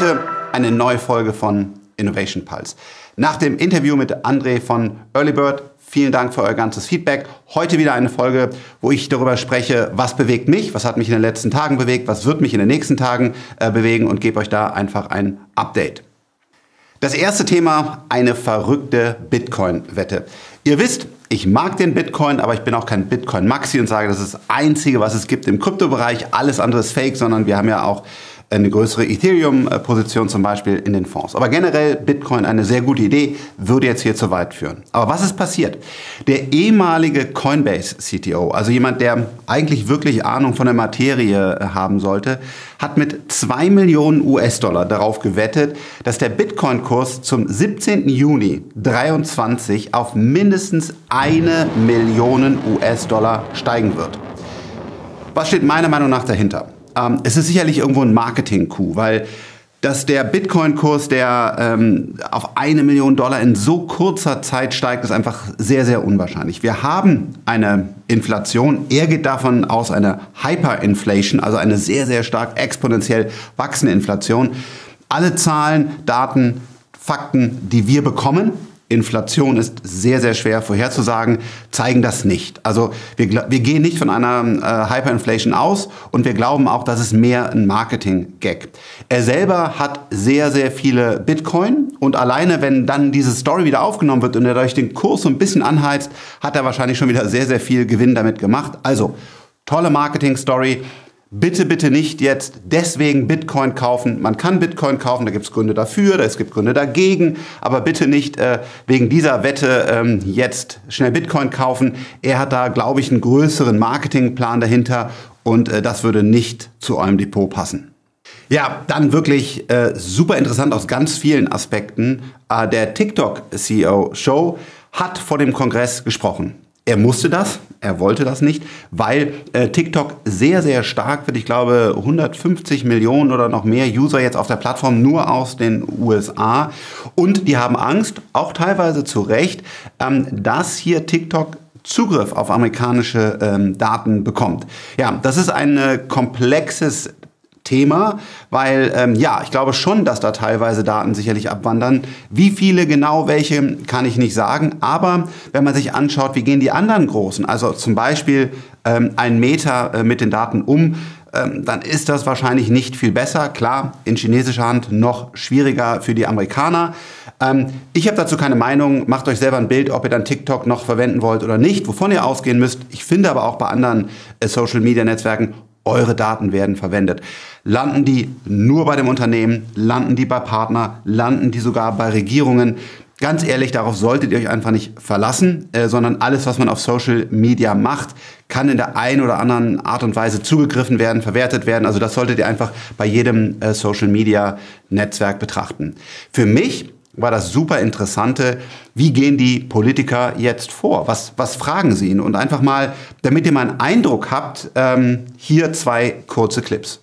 Heute eine neue Folge von Innovation Pulse. Nach dem Interview mit André von Earlybird, vielen Dank für euer ganzes Feedback. Heute wieder eine Folge, wo ich darüber spreche, was bewegt mich, was hat mich in den letzten Tagen bewegt, was wird mich in den nächsten Tagen äh, bewegen und gebe euch da einfach ein Update. Das erste Thema, eine verrückte Bitcoin-Wette. Ihr wisst, ich mag den Bitcoin, aber ich bin auch kein Bitcoin-Maxi und sage, das ist das Einzige, was es gibt im Kryptobereich. Alles andere ist Fake, sondern wir haben ja auch eine größere Ethereum-Position zum Beispiel in den Fonds. Aber generell Bitcoin eine sehr gute Idee, würde jetzt hier zu weit führen. Aber was ist passiert? Der ehemalige Coinbase-CTO, also jemand, der eigentlich wirklich Ahnung von der Materie äh, haben sollte, hat mit zwei Millionen US-Dollar darauf gewettet, dass der Bitcoin-Kurs zum 17. Juni 23 auf mindestens eine Million US-Dollar steigen wird. Was steht meiner Meinung nach dahinter? Ähm, es ist sicherlich irgendwo ein Marketing-Coup, weil dass der Bitcoin-Kurs, der ähm, auf eine Million Dollar in so kurzer Zeit steigt, ist einfach sehr, sehr unwahrscheinlich. Wir haben eine Inflation. Er geht davon aus, eine Hyperinflation, also eine sehr, sehr stark exponentiell wachsende Inflation. Alle Zahlen, Daten, Fakten, die wir bekommen, Inflation ist sehr, sehr schwer vorherzusagen, zeigen das nicht. Also wir, wir gehen nicht von einer äh, Hyperinflation aus und wir glauben auch, dass es mehr ein Marketing-Gag. Er selber hat sehr, sehr viele Bitcoin und alleine, wenn dann diese Story wieder aufgenommen wird und er durch den Kurs so ein bisschen anheizt, hat er wahrscheinlich schon wieder sehr, sehr viel Gewinn damit gemacht. Also tolle Marketing-Story. Bitte, bitte nicht jetzt deswegen Bitcoin kaufen. Man kann Bitcoin kaufen, da gibt es Gründe dafür, es gibt Gründe dagegen, aber bitte nicht äh, wegen dieser Wette ähm, jetzt schnell Bitcoin kaufen. Er hat da, glaube ich, einen größeren Marketingplan dahinter und äh, das würde nicht zu eurem Depot passen. Ja, dann wirklich äh, super interessant aus ganz vielen Aspekten. Äh, der TikTok-CEO Show hat vor dem Kongress gesprochen. Er musste das, er wollte das nicht, weil äh, TikTok sehr, sehr stark wird. Ich glaube, 150 Millionen oder noch mehr User jetzt auf der Plattform nur aus den USA. Und die haben Angst, auch teilweise zu Recht, ähm, dass hier TikTok Zugriff auf amerikanische ähm, Daten bekommt. Ja, das ist ein äh, komplexes Thema, weil ähm, ja, ich glaube schon, dass da teilweise Daten sicherlich abwandern. Wie viele genau welche, kann ich nicht sagen. Aber wenn man sich anschaut, wie gehen die anderen Großen, also zum Beispiel ähm, ein Meter äh, mit den Daten um, ähm, dann ist das wahrscheinlich nicht viel besser. Klar, in chinesischer Hand noch schwieriger für die Amerikaner. Ähm, ich habe dazu keine Meinung. Macht euch selber ein Bild, ob ihr dann TikTok noch verwenden wollt oder nicht, wovon ihr ausgehen müsst. Ich finde aber auch bei anderen äh, Social-Media-Netzwerken eure Daten werden verwendet. Landen die nur bei dem Unternehmen, landen die bei Partner, landen die sogar bei Regierungen. Ganz ehrlich, darauf solltet ihr euch einfach nicht verlassen, äh, sondern alles, was man auf Social Media macht, kann in der einen oder anderen Art und Weise zugegriffen werden, verwertet werden. Also das solltet ihr einfach bei jedem äh, Social Media Netzwerk betrachten. Für mich war das super interessante, wie gehen die Politiker jetzt vor? Was, was fragen sie ihn? Und einfach mal, damit ihr mal einen Eindruck habt, ähm, hier zwei kurze Clips.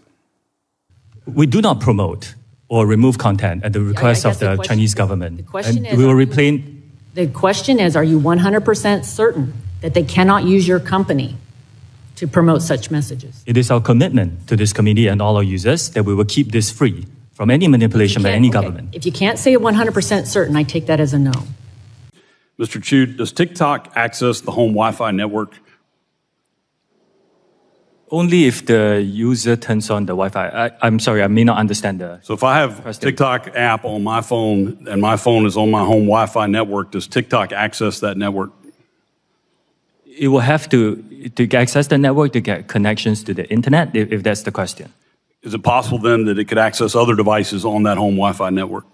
We do not promote or remove content at the request of the, the Chinese government. The question and is, we will replace. The question is, are you 100% certain that they cannot use your company to promote such messages? It is our commitment to this committee and all our users that we will keep this free from any manipulation by any okay. government. If you can't say it 100% certain, I take that as a no. Mr. Chu, does TikTok access the home Wi Fi network? Only if the user turns on the Wi Fi. I'm sorry, I may not understand the. So if I have a TikTok app on my phone and my phone is on my home Wi Fi network, does TikTok access that network? It will have to, to access the network to get connections to the internet, if, if that's the question. Is it possible then that it could access other devices on that home Wi Fi network?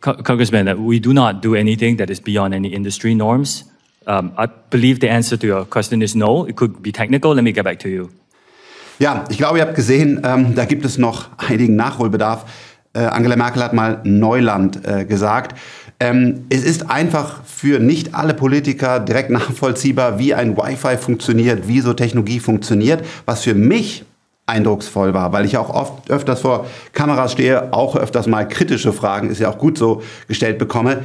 Congressman, we do not do anything that is beyond any industry norms. Um, I believe the answer to your question is no. It could be technical. Let me get back to you. Ja, ich glaube, ihr habt gesehen, ähm, da gibt es noch einigen Nachholbedarf. Äh, Angela Merkel hat mal Neuland äh, gesagt. Ähm, es ist einfach für nicht alle Politiker direkt nachvollziehbar, wie ein Wi-Fi funktioniert, wie so Technologie funktioniert. Was für mich eindrucksvoll war, weil ich auch oft öfters vor Kameras stehe, auch öfters mal kritische Fragen, ist ja auch gut so gestellt bekomme,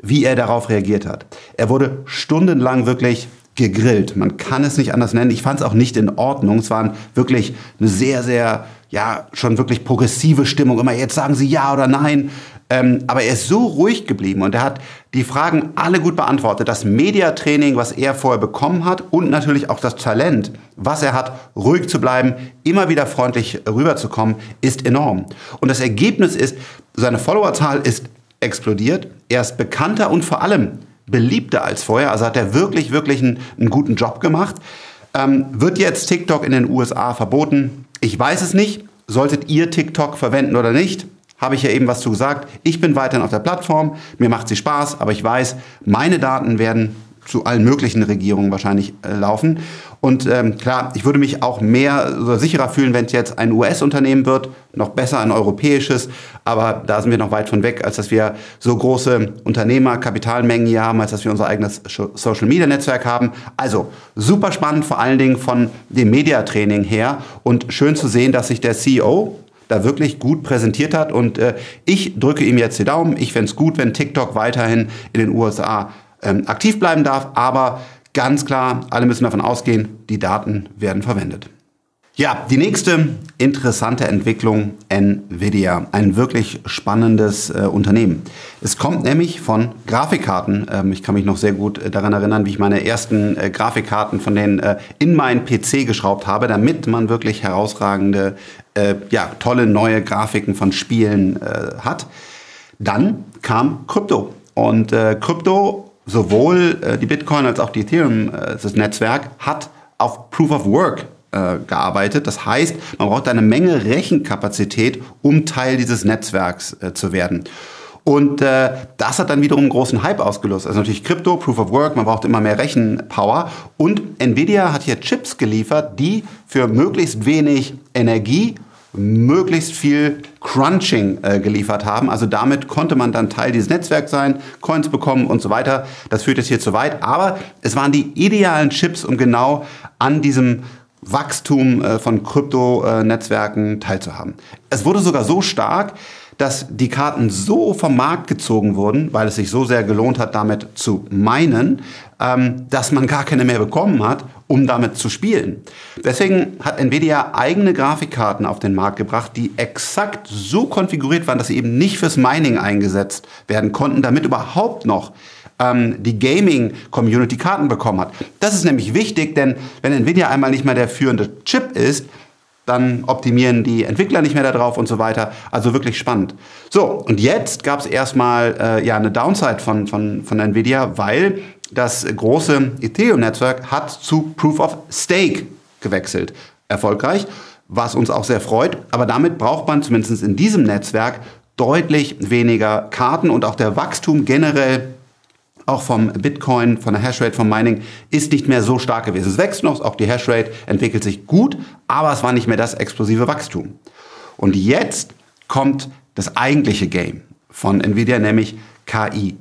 wie er darauf reagiert hat. Er wurde stundenlang wirklich gegrillt. Man kann es nicht anders nennen. Ich fand es auch nicht in Ordnung. Es war wirklich eine sehr, sehr, ja, schon wirklich progressive Stimmung. Immer jetzt sagen Sie ja oder nein. Ähm, aber er ist so ruhig geblieben und er hat die Fragen alle gut beantwortet. Das Mediatraining, was er vorher bekommen hat und natürlich auch das Talent, was er hat, ruhig zu bleiben, immer wieder freundlich rüberzukommen, ist enorm. Und das Ergebnis ist, seine Followerzahl ist explodiert. Er ist bekannter und vor allem beliebter als vorher. Also hat er wirklich, wirklich einen, einen guten Job gemacht. Ähm, wird jetzt TikTok in den USA verboten? Ich weiß es nicht. Solltet ihr TikTok verwenden oder nicht? Habe ich ja eben was zu gesagt. Ich bin weiterhin auf der Plattform. Mir macht sie Spaß, aber ich weiß, meine Daten werden zu allen möglichen Regierungen wahrscheinlich äh, laufen. Und ähm, klar, ich würde mich auch mehr oder sicherer fühlen, wenn es jetzt ein US-Unternehmen wird, noch besser ein europäisches. Aber da sind wir noch weit von weg, als dass wir so große Unternehmer, Kapitalmengen hier haben, als dass wir unser eigenes Social-Media-Netzwerk haben. Also super spannend, vor allen Dingen von dem Mediatraining her. Und schön zu sehen, dass sich der CEO, da wirklich gut präsentiert hat. Und äh, ich drücke ihm jetzt die Daumen. Ich fände es gut, wenn TikTok weiterhin in den USA ähm, aktiv bleiben darf. Aber ganz klar, alle müssen davon ausgehen, die Daten werden verwendet. Ja, die nächste interessante Entwicklung Nvidia, ein wirklich spannendes äh, Unternehmen. Es kommt nämlich von Grafikkarten. Ähm, ich kann mich noch sehr gut äh, daran erinnern, wie ich meine ersten äh, Grafikkarten von denen äh, in meinen PC geschraubt habe, damit man wirklich herausragende, äh, ja, tolle neue Grafiken von Spielen äh, hat. Dann kam Krypto und Krypto sowohl die Bitcoin als auch die Ethereum, das Netzwerk, hat auf Proof of Work äh, gearbeitet. Das heißt, man braucht eine Menge Rechenkapazität, um Teil dieses Netzwerks äh, zu werden. Und äh, das hat dann wiederum einen großen Hype ausgelöst. Also natürlich Krypto, Proof of Work, man braucht immer mehr Rechenpower. Und Nvidia hat hier Chips geliefert, die für möglichst wenig Energie möglichst viel Crunching äh, geliefert haben. Also damit konnte man dann Teil dieses Netzwerks sein, Coins bekommen und so weiter. Das führt jetzt hier zu weit. Aber es waren die idealen Chips, um genau an diesem Wachstum äh, von Krypto-Netzwerken teilzuhaben. Es wurde sogar so stark, dass die Karten so vom Markt gezogen wurden, weil es sich so sehr gelohnt hat, damit zu meinen, ähm, dass man gar keine mehr bekommen hat, um damit zu spielen. Deswegen hat Nvidia eigene Grafikkarten auf den Markt gebracht, die exakt so konfiguriert waren, dass sie eben nicht fürs Mining eingesetzt werden konnten, damit überhaupt noch ähm, die Gaming-Community Karten bekommen hat. Das ist nämlich wichtig, denn wenn Nvidia einmal nicht mehr der führende Chip ist, dann optimieren die Entwickler nicht mehr darauf und so weiter. Also wirklich spannend. So, und jetzt gab es erstmal äh, ja eine Downside von, von, von Nvidia, weil das große Ethereum-Netzwerk hat zu Proof of Stake gewechselt. Erfolgreich, was uns auch sehr freut. Aber damit braucht man zumindest in diesem Netzwerk deutlich weniger Karten und auch der Wachstum generell auch vom Bitcoin, von der Hashrate, vom Mining, ist nicht mehr so stark gewesen. Es wächst noch, auch die Hashrate entwickelt sich gut, aber es war nicht mehr das explosive Wachstum. Und jetzt kommt das eigentliche Game von Nvidia, nämlich KI.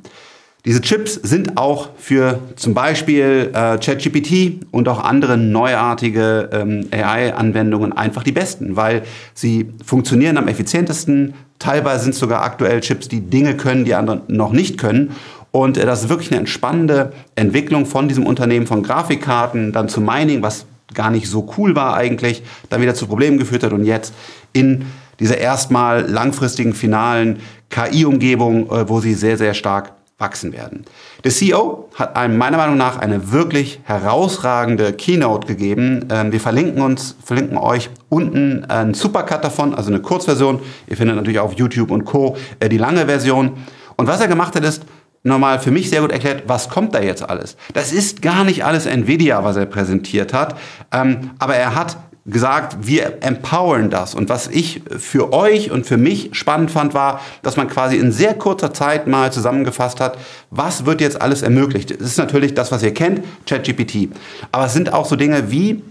Diese Chips sind auch für zum Beispiel äh, ChatGPT und auch andere neuartige ähm, AI-Anwendungen einfach die besten, weil sie funktionieren am effizientesten. Teilweise sind es sogar aktuell Chips, die Dinge können, die andere noch nicht können. Und äh, das ist wirklich eine entspannende Entwicklung von diesem Unternehmen, von Grafikkarten, dann zu Mining, was gar nicht so cool war eigentlich, dann wieder zu Problemen geführt hat und jetzt in dieser erstmal langfristigen finalen KI-Umgebung, äh, wo sie sehr, sehr stark wachsen werden. Der CEO hat einem meiner Meinung nach eine wirklich herausragende Keynote gegeben. Ähm, wir verlinken uns, verlinken euch unten einen Supercut davon, also eine Kurzversion. Ihr findet natürlich auf YouTube und Co. Äh, die lange Version. Und was er gemacht hat, ist nochmal für mich sehr gut erklärt, was kommt da jetzt alles. Das ist gar nicht alles Nvidia, was er präsentiert hat, ähm, aber er hat gesagt, wir empowern das. Und was ich für euch und für mich spannend fand, war, dass man quasi in sehr kurzer Zeit mal zusammengefasst hat, was wird jetzt alles ermöglicht. Es ist natürlich das, was ihr kennt, ChatGPT. Aber es sind auch so Dinge wie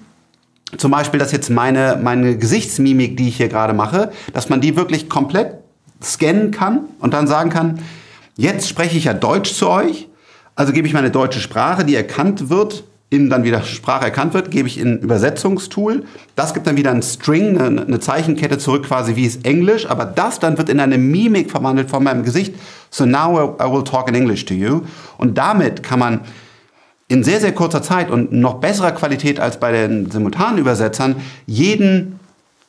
zum Beispiel, dass jetzt meine, meine Gesichtsmimik, die ich hier gerade mache, dass man die wirklich komplett scannen kann und dann sagen kann, jetzt spreche ich ja Deutsch zu euch, also gebe ich meine deutsche Sprache, die erkannt wird, in dann wieder Sprache erkannt wird, gebe ich in Übersetzungstool. Das gibt dann wieder ein String, eine Zeichenkette zurück, quasi wie es Englisch, aber das dann wird in eine Mimik verwandelt von meinem Gesicht. So now I will talk in English to you. Und damit kann man in sehr, sehr kurzer Zeit und noch besserer Qualität als bei den simultanen Übersetzern jeden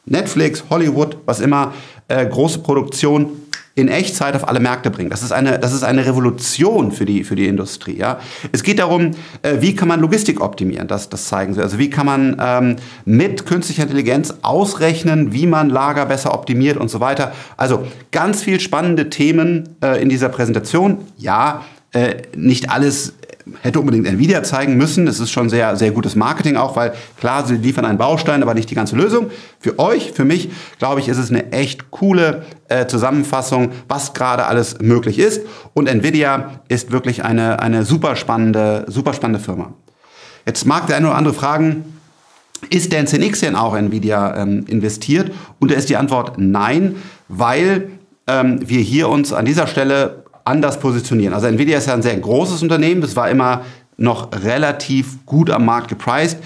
Netflix, Hollywood, was immer, äh, große Produktion in Echtzeit auf alle Märkte bringen. Das ist eine, das ist eine Revolution für die, für die Industrie. Ja? Es geht darum, äh, wie kann man Logistik optimieren, das, das zeigen sie. Also wie kann man ähm, mit künstlicher Intelligenz ausrechnen, wie man Lager besser optimiert und so weiter. Also ganz viel spannende Themen äh, in dieser Präsentation. Ja, äh, nicht alles hätte unbedingt Nvidia zeigen müssen. Das ist schon sehr, sehr gutes Marketing auch, weil klar, sie liefern einen Baustein, aber nicht die ganze Lösung. Für euch, für mich, glaube ich, ist es eine echt coole äh, Zusammenfassung, was gerade alles möglich ist. Und Nvidia ist wirklich eine, eine super spannende, super spannende Firma. Jetzt mag der eine oder andere fragen, ist denn CNX denn auch Nvidia ähm, investiert? Und da ist die Antwort nein, weil ähm, wir hier uns an dieser Stelle anders positionieren. Also Nvidia ist ja ein sehr großes Unternehmen, das war immer noch relativ gut am Markt gepriced,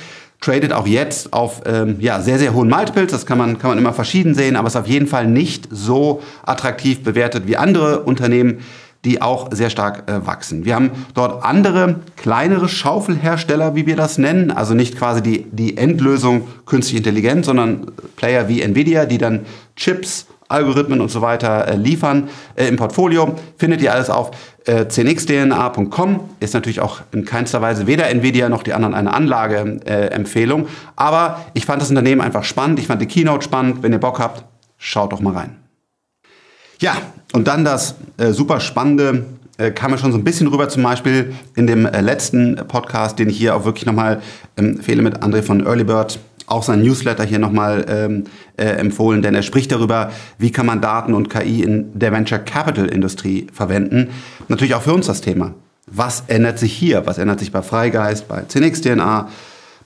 tradet auch jetzt auf ähm, ja, sehr, sehr hohen Multiples, das kann man, kann man immer verschieden sehen, aber ist auf jeden Fall nicht so attraktiv bewertet wie andere Unternehmen, die auch sehr stark äh, wachsen. Wir haben dort andere, kleinere Schaufelhersteller, wie wir das nennen, also nicht quasi die, die Endlösung künstliche Intelligenz, sondern Player wie Nvidia, die dann Chips Algorithmen und so weiter äh, liefern äh, im Portfolio. Findet ihr alles auf äh, cnxdna.com. Ist natürlich auch in keinster Weise weder Nvidia noch die anderen eine Anlageempfehlung. Aber ich fand das Unternehmen einfach spannend. Ich fand die Keynote spannend. Wenn ihr Bock habt, schaut doch mal rein. Ja, und dann das äh, super spannende kam ja schon so ein bisschen rüber, zum Beispiel in dem letzten Podcast, den ich hier auch wirklich nochmal empfehle mit André von Early Bird auch sein Newsletter hier nochmal ähm, äh, empfohlen, denn er spricht darüber, wie kann man Daten und KI in der Venture Capital Industrie verwenden. Natürlich auch für uns das Thema. Was ändert sich hier? Was ändert sich bei Freigeist, bei CNX-DNA,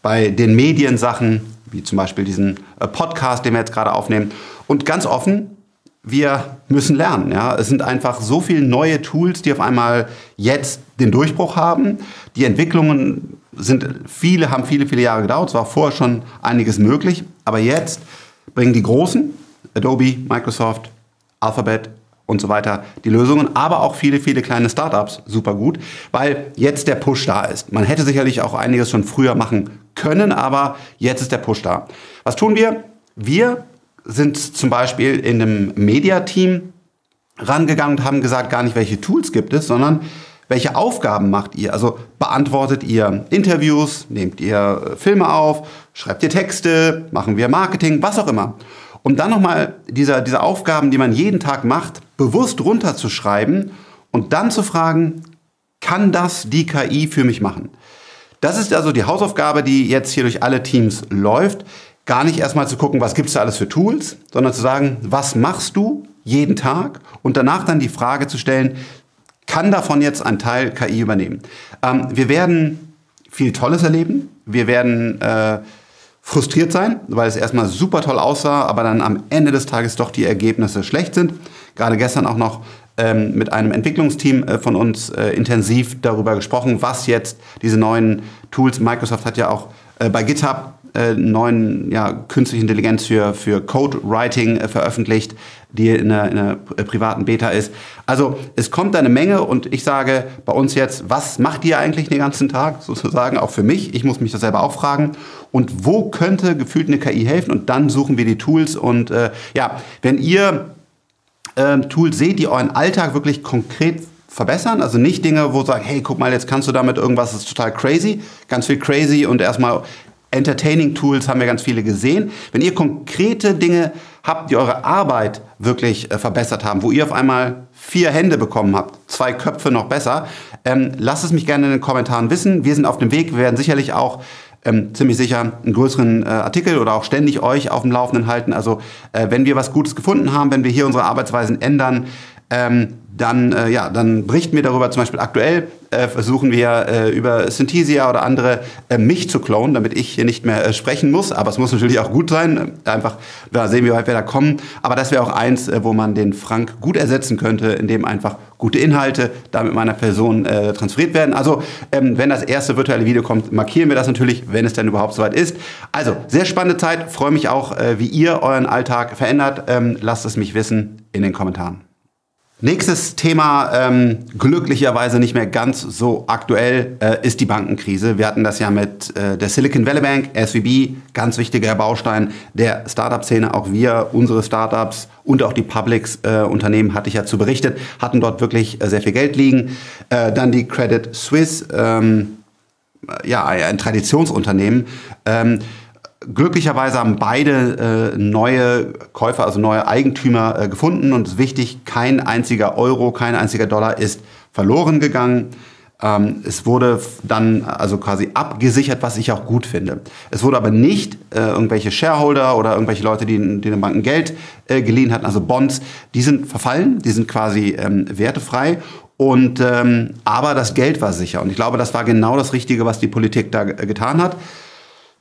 bei den Mediensachen, wie zum Beispiel diesen äh, Podcast, den wir jetzt gerade aufnehmen? Und ganz offen, wir müssen lernen. Ja? Es sind einfach so viele neue Tools, die auf einmal jetzt den Durchbruch haben. Die Entwicklungen sind viele, haben viele, viele Jahre gedauert. Es war vorher schon einiges möglich. Aber jetzt bringen die Großen, Adobe, Microsoft, Alphabet und so weiter, die Lösungen, aber auch viele, viele kleine Startups super gut, weil jetzt der Push da ist. Man hätte sicherlich auch einiges schon früher machen können, aber jetzt ist der Push da. Was tun wir? Wir sind zum Beispiel in einem Media-Team rangegangen und haben gesagt, gar nicht, welche Tools gibt es, sondern welche Aufgaben macht ihr? Also beantwortet ihr Interviews, nehmt ihr äh, Filme auf, schreibt ihr Texte, machen wir Marketing, was auch immer. Um dann nochmal diese, diese Aufgaben, die man jeden Tag macht, bewusst runterzuschreiben und dann zu fragen, kann das die KI für mich machen? Das ist also die Hausaufgabe, die jetzt hier durch alle Teams läuft. Gar nicht erstmal zu gucken, was gibt es da alles für Tools, sondern zu sagen, was machst du jeden Tag und danach dann die Frage zu stellen, kann davon jetzt ein Teil KI übernehmen. Ähm, wir werden viel Tolles erleben. Wir werden äh, frustriert sein, weil es erstmal super toll aussah, aber dann am Ende des Tages doch die Ergebnisse schlecht sind. Gerade gestern auch noch ähm, mit einem Entwicklungsteam äh, von uns äh, intensiv darüber gesprochen, was jetzt diese neuen Tools, Microsoft hat ja auch äh, bei GitHub äh, neuen ja, künstliche Intelligenz für, für Code-Writing äh, veröffentlicht, die in einer, in einer privaten Beta ist. Also es kommt eine Menge und ich sage bei uns jetzt, was macht ihr eigentlich den ganzen Tag sozusagen, auch für mich? Ich muss mich das selber auch fragen. Und wo könnte gefühlt eine KI helfen? Und dann suchen wir die Tools. Und äh, ja, wenn ihr äh, Tools seht, die euren Alltag wirklich konkret verbessern. Also nicht Dinge, wo sagen, hey, guck mal, jetzt kannst du damit irgendwas, das ist total crazy. Ganz viel crazy und erstmal Entertaining Tools haben wir ganz viele gesehen. Wenn ihr konkrete Dinge habt, die eure Arbeit wirklich äh, verbessert haben, wo ihr auf einmal vier Hände bekommen habt, zwei Köpfe noch besser, ähm, lasst es mich gerne in den Kommentaren wissen. Wir sind auf dem Weg. Wir werden sicherlich auch ähm, ziemlich sicher einen größeren äh, Artikel oder auch ständig euch auf dem Laufenden halten. Also äh, wenn wir was Gutes gefunden haben, wenn wir hier unsere Arbeitsweisen ändern, ähm, dann, äh, ja, dann berichten wir darüber. Zum Beispiel aktuell äh, versuchen wir äh, über Synthesia oder andere äh, mich zu klonen, damit ich hier nicht mehr äh, sprechen muss. Aber es muss natürlich auch gut sein. Einfach da sehen wir, wie weit wir da kommen. Aber das wäre auch eins, äh, wo man den Frank gut ersetzen könnte, indem einfach gute Inhalte da mit meiner Person transferiert werden. Also ähm, wenn das erste virtuelle Video kommt, markieren wir das natürlich, wenn es dann überhaupt soweit ist. Also sehr spannende Zeit. Freue mich auch, wie ihr euren Alltag verändert. Ähm, lasst es mich wissen in den Kommentaren. Nächstes Thema, ähm, glücklicherweise nicht mehr ganz so aktuell, äh, ist die Bankenkrise. Wir hatten das ja mit äh, der Silicon Valley Bank, SVB, ganz wichtiger Baustein der Startup-Szene. Auch wir, unsere Startups und auch die Publics-Unternehmen, äh, hatte ich ja zu berichtet, hatten dort wirklich äh, sehr viel Geld liegen. Äh, dann die Credit Suisse, ähm, ja, ein Traditionsunternehmen. Ähm, Glücklicherweise haben beide äh, neue Käufer, also neue Eigentümer äh, gefunden und es ist wichtig, kein einziger Euro, kein einziger Dollar ist verloren gegangen. Ähm, es wurde dann also quasi abgesichert, was ich auch gut finde. Es wurde aber nicht äh, irgendwelche Shareholder oder irgendwelche Leute, die, die den Banken Geld äh, geliehen hatten, also Bonds, die sind verfallen, die sind quasi ähm, wertefrei und ähm, aber das Geld war sicher und ich glaube, das war genau das Richtige, was die Politik da getan hat.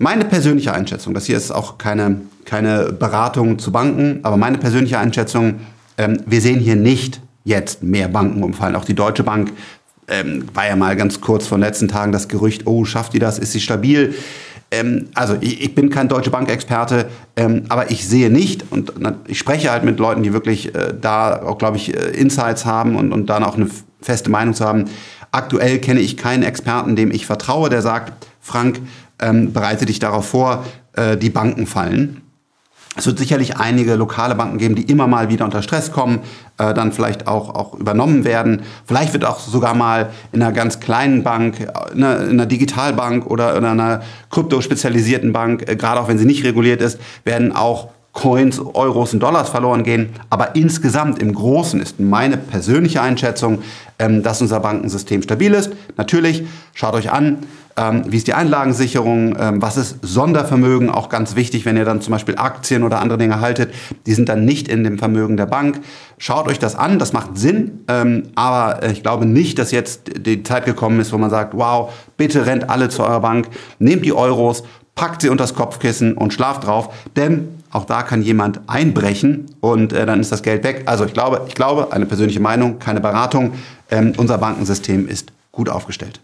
Meine persönliche Einschätzung, das hier ist auch keine, keine Beratung zu Banken, aber meine persönliche Einschätzung, ähm, wir sehen hier nicht jetzt mehr Banken umfallen. Auch die Deutsche Bank ähm, war ja mal ganz kurz vor den letzten Tagen das Gerücht, oh, schafft die das, ist sie stabil? Ähm, also ich, ich, bin kein Deutsche Bank-Experte, ähm, aber ich sehe nicht, und ich spreche halt mit Leuten, die wirklich äh, da auch, glaube ich, äh, Insights haben und, und dann auch eine feste Meinung zu haben. Aktuell kenne ich keinen Experten, dem ich vertraue, der sagt, Frank, ähm, bereite dich darauf vor, äh, die Banken fallen. Es wird sicherlich einige lokale Banken geben, die immer mal wieder unter Stress kommen, äh, dann vielleicht auch, auch übernommen werden. Vielleicht wird auch sogar mal in einer ganz kleinen Bank, in einer, in einer Digitalbank oder in einer kryptospezialisierten Bank, äh, gerade auch wenn sie nicht reguliert ist, werden auch Coins, Euros und Dollars verloren gehen. Aber insgesamt im Großen ist meine persönliche Einschätzung, ähm, dass unser Bankensystem stabil ist. Natürlich, schaut euch an, ähm, wie ist die Einlagensicherung? Ähm, was ist Sondervermögen? Auch ganz wichtig, wenn ihr dann zum Beispiel Aktien oder andere Dinge haltet. Die sind dann nicht in dem Vermögen der Bank. Schaut euch das an, das macht Sinn. Ähm, aber ich glaube nicht, dass jetzt die Zeit gekommen ist, wo man sagt, wow, bitte rennt alle zu eurer Bank, nehmt die Euros, packt sie unter das Kopfkissen und schlaft drauf. Denn auch da kann jemand einbrechen und äh, dann ist das Geld weg. Also ich glaube, ich glaube, eine persönliche Meinung, keine Beratung. Ähm, unser Bankensystem ist gut aufgestellt.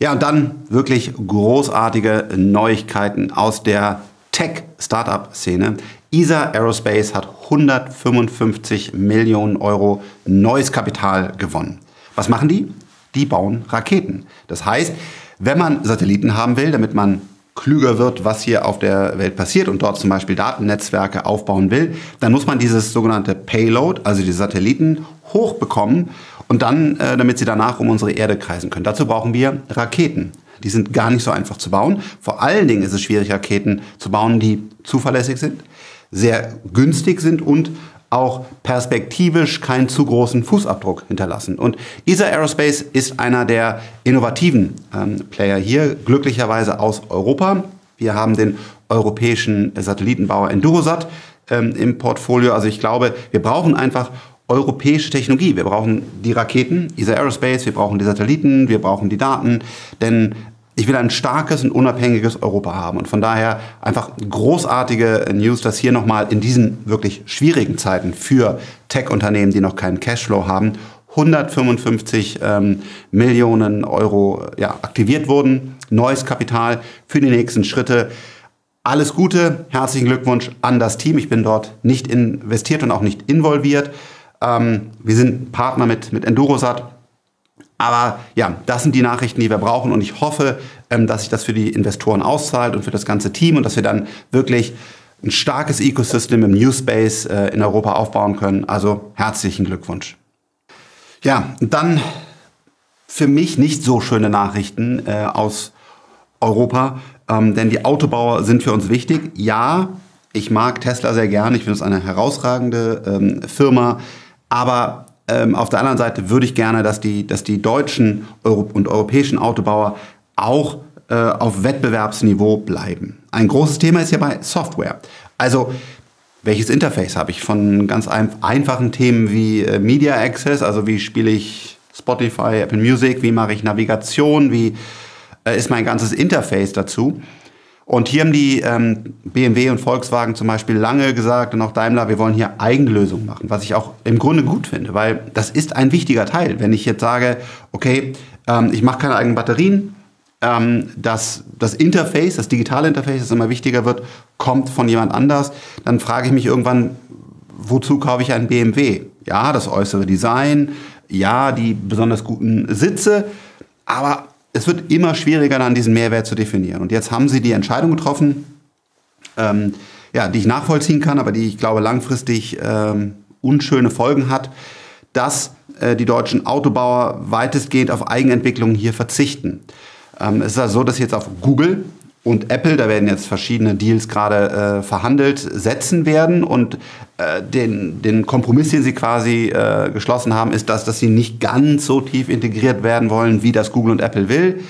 Ja, und dann wirklich großartige Neuigkeiten aus der Tech-Startup-Szene. ESA Aerospace hat 155 Millionen Euro neues Kapital gewonnen. Was machen die? Die bauen Raketen. Das heißt, wenn man Satelliten haben will, damit man klüger wird, was hier auf der Welt passiert und dort zum Beispiel Datennetzwerke aufbauen will, dann muss man dieses sogenannte Payload, also die Satelliten, hochbekommen und dann, äh, damit sie danach um unsere Erde kreisen können. Dazu brauchen wir Raketen. Die sind gar nicht so einfach zu bauen. Vor allen Dingen ist es schwierig, Raketen zu bauen, die zuverlässig sind, sehr günstig sind und auch perspektivisch keinen zu großen Fußabdruck hinterlassen. Und ESA Aerospace ist einer der innovativen ähm, Player hier, glücklicherweise aus Europa. Wir haben den europäischen Satellitenbauer Endurosat ähm, im Portfolio. Also ich glaube, wir brauchen einfach europäische Technologie. Wir brauchen die Raketen, ESA Aerospace, wir brauchen die Satelliten, wir brauchen die Daten, denn ich will ein starkes und unabhängiges Europa haben. Und von daher einfach großartige News, dass hier nochmal in diesen wirklich schwierigen Zeiten für Tech-Unternehmen, die noch keinen Cashflow haben, 155 ähm, Millionen Euro ja, aktiviert wurden. Neues Kapital für die nächsten Schritte. Alles Gute, herzlichen Glückwunsch an das Team. Ich bin dort nicht investiert und auch nicht involviert. Ähm, wir sind Partner mit, mit Endurosat. Aber ja, das sind die Nachrichten, die wir brauchen. Und ich hoffe, ähm, dass sich das für die Investoren auszahlt und für das ganze Team und dass wir dann wirklich ein starkes Ecosystem im New Space äh, in Europa aufbauen können. Also herzlichen Glückwunsch. Ja, dann für mich nicht so schöne Nachrichten äh, aus Europa, ähm, denn die Autobauer sind für uns wichtig. Ja, ich mag Tesla sehr gerne. Ich finde es eine herausragende ähm, Firma. Aber ähm, auf der anderen Seite würde ich gerne, dass die, dass die deutschen Euro und europäischen Autobauer auch äh, auf Wettbewerbsniveau bleiben. Ein großes Thema ist hierbei Software. Also welches Interface habe ich von ganz ein, einfachen Themen wie äh, Media Access, also wie spiele ich Spotify, Apple Music, wie mache ich Navigation, wie äh, ist mein ganzes Interface dazu, und hier haben die ähm, BMW und Volkswagen zum Beispiel lange gesagt und auch Daimler, wir wollen hier eigene Lösungen machen, was ich auch im Grunde gut finde, weil das ist ein wichtiger Teil. Wenn ich jetzt sage, okay, ähm, ich mache keine eigenen Batterien, ähm, dass das Interface, das digitale Interface, das immer wichtiger wird, kommt von jemand anders, dann frage ich mich irgendwann, wozu kaufe ich einen BMW? Ja, das äußere Design, ja, die besonders guten Sitze, aber es wird immer schwieriger, dann diesen Mehrwert zu definieren. Und jetzt haben sie die Entscheidung getroffen, ähm, ja, die ich nachvollziehen kann, aber die ich glaube langfristig ähm, unschöne Folgen hat, dass äh, die deutschen Autobauer weitestgehend auf Eigenentwicklung hier verzichten. Ähm, es ist also so, dass jetzt auf Google und Apple, da werden jetzt verschiedene Deals gerade äh, verhandelt, setzen werden. Und äh, den, den Kompromiss, den sie quasi äh, geschlossen haben, ist das, dass sie nicht ganz so tief integriert werden wollen, wie das Google und Apple will.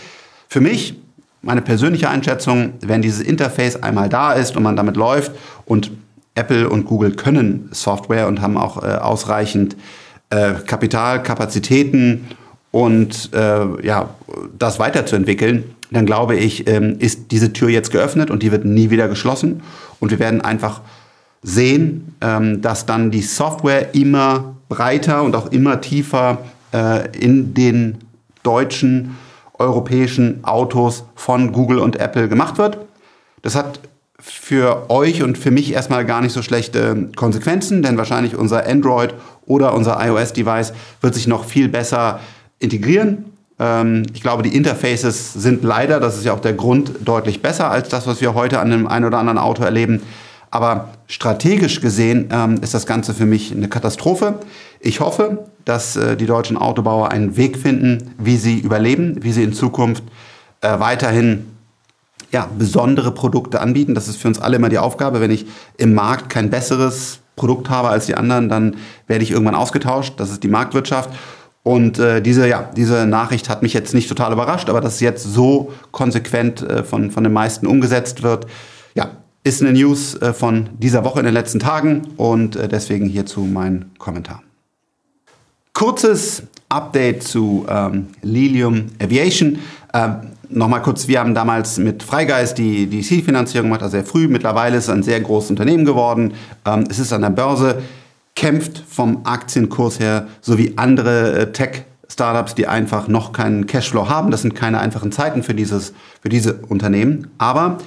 Für mich, meine persönliche Einschätzung, wenn dieses Interface einmal da ist und man damit läuft und Apple und Google können Software und haben auch äh, ausreichend äh, Kapital, Kapazitäten und äh, ja, das weiterzuentwickeln, dann glaube ich, ähm, ist diese Tür jetzt geöffnet und die wird nie wieder geschlossen. Und wir werden einfach sehen, ähm, dass dann die Software immer breiter und auch immer tiefer äh, in den deutschen, europäischen Autos von Google und Apple gemacht wird. Das hat für euch und für mich erstmal gar nicht so schlechte Konsequenzen, denn wahrscheinlich unser Android oder unser iOS-Device wird sich noch viel besser integrieren. Ähm, ich glaube, die Interfaces sind leider, das ist ja auch der Grund, deutlich besser als das, was wir heute an dem einen oder anderen Auto erleben. Aber strategisch gesehen ähm, ist das Ganze für mich eine Katastrophe. Ich hoffe, dass äh, die deutschen Autobauer einen Weg finden, wie sie überleben, wie sie in Zukunft äh, weiterhin ja, besondere Produkte anbieten. Das ist für uns alle immer die Aufgabe. Wenn ich im Markt kein besseres Produkt habe als die anderen, dann werde ich irgendwann ausgetauscht. Das ist die Marktwirtschaft. Und äh, diese, ja, diese Nachricht hat mich jetzt nicht total überrascht, aber dass es jetzt so konsequent äh, von, von den meisten umgesetzt wird, ja, ist eine News äh, von dieser Woche in den letzten Tagen und äh, deswegen hierzu mein Kommentar. Kurzes Update zu ähm, Lilium Aviation. Ähm, Nochmal kurz, wir haben damals mit Freigeist die, die Seed-Finanzierung gemacht, also sehr früh. Mittlerweile ist es ein sehr großes Unternehmen geworden. Ähm, es ist an der Börse kämpft vom Aktienkurs her, sowie andere äh, Tech-Startups, die einfach noch keinen Cashflow haben. Das sind keine einfachen Zeiten für, dieses, für diese Unternehmen. Aber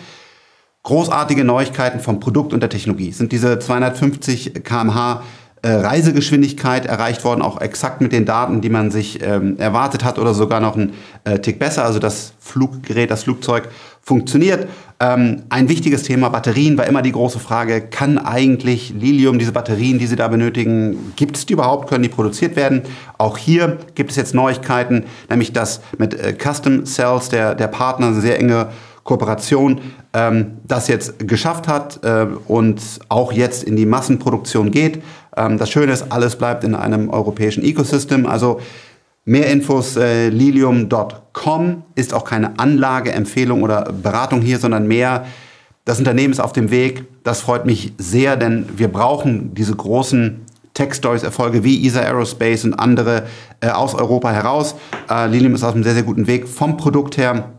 großartige Neuigkeiten vom Produkt und der Technologie sind diese 250 kmh äh, Reisegeschwindigkeit erreicht worden, auch exakt mit den Daten, die man sich ähm, erwartet hat oder sogar noch ein äh, Tick besser. Also das Fluggerät, das Flugzeug funktioniert. Ähm, ein wichtiges Thema Batterien war immer die große Frage, kann eigentlich Lilium, diese Batterien, die Sie da benötigen, gibt es die überhaupt, können die produziert werden? Auch hier gibt es jetzt Neuigkeiten, nämlich dass mit äh, Custom Cells der, der Partner eine sehr enge Kooperation ähm, das jetzt geschafft hat äh, und auch jetzt in die Massenproduktion geht. Ähm, das Schöne ist, alles bleibt in einem europäischen Ecosystem. Also mehr Infos äh, lilium.com ist auch keine Anlageempfehlung oder Beratung hier, sondern mehr das Unternehmen ist auf dem Weg. Das freut mich sehr, denn wir brauchen diese großen Tech-Stories-Erfolge wie ESA Aerospace und andere äh, aus Europa heraus. Äh, Lilium ist auf einem sehr, sehr guten Weg vom Produkt her.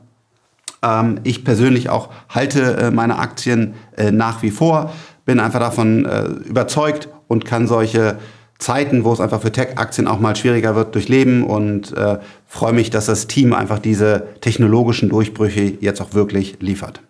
Ähm, ich persönlich auch halte äh, meine Aktien äh, nach wie vor, bin einfach davon äh, überzeugt und kann solche Zeiten, wo es einfach für Tech-Aktien auch mal schwieriger wird, durchleben und äh, freue mich, dass das Team einfach diese technologischen Durchbrüche jetzt auch wirklich liefert.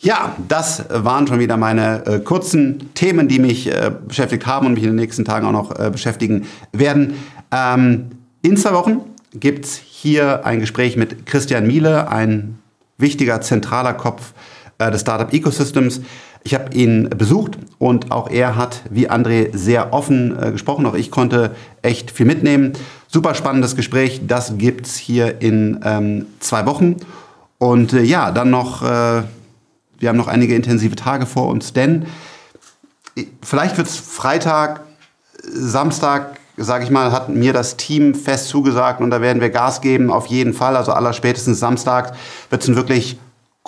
Ja, das waren schon wieder meine äh, kurzen Themen, die mich äh, beschäftigt haben und mich in den nächsten Tagen auch noch äh, beschäftigen werden. Ähm, in zwei Wochen gibt's hier ein Gespräch mit Christian Miele, ein wichtiger, zentraler Kopf äh, des Startup Ecosystems. Ich habe ihn besucht und auch er hat, wie André, sehr offen äh, gesprochen. Auch ich konnte echt viel mitnehmen. Super spannendes Gespräch. Das gibt's hier in ähm, zwei Wochen. Und äh, ja, dann noch, äh, wir haben noch einige intensive Tage vor uns, denn äh, vielleicht wird's Freitag, Samstag, sage ich mal, hat mir das Team fest zugesagt und da werden wir Gas geben, auf jeden Fall. Also aller spätestens Samstag wird es ein wirklich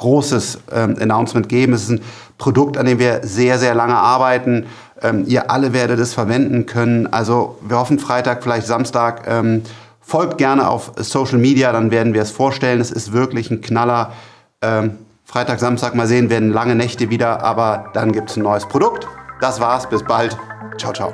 großes ähm, Announcement geben. Es ist ein Produkt, an dem wir sehr, sehr lange arbeiten. Ähm, ihr alle werdet es verwenden können. Also wir hoffen Freitag, vielleicht Samstag. Ähm, folgt gerne auf Social Media, dann werden wir es vorstellen. Es ist wirklich ein Knaller. Ähm, Freitag, Samstag mal sehen, werden lange Nächte wieder, aber dann gibt es ein neues Produkt. Das war's, bis bald. Ciao, ciao.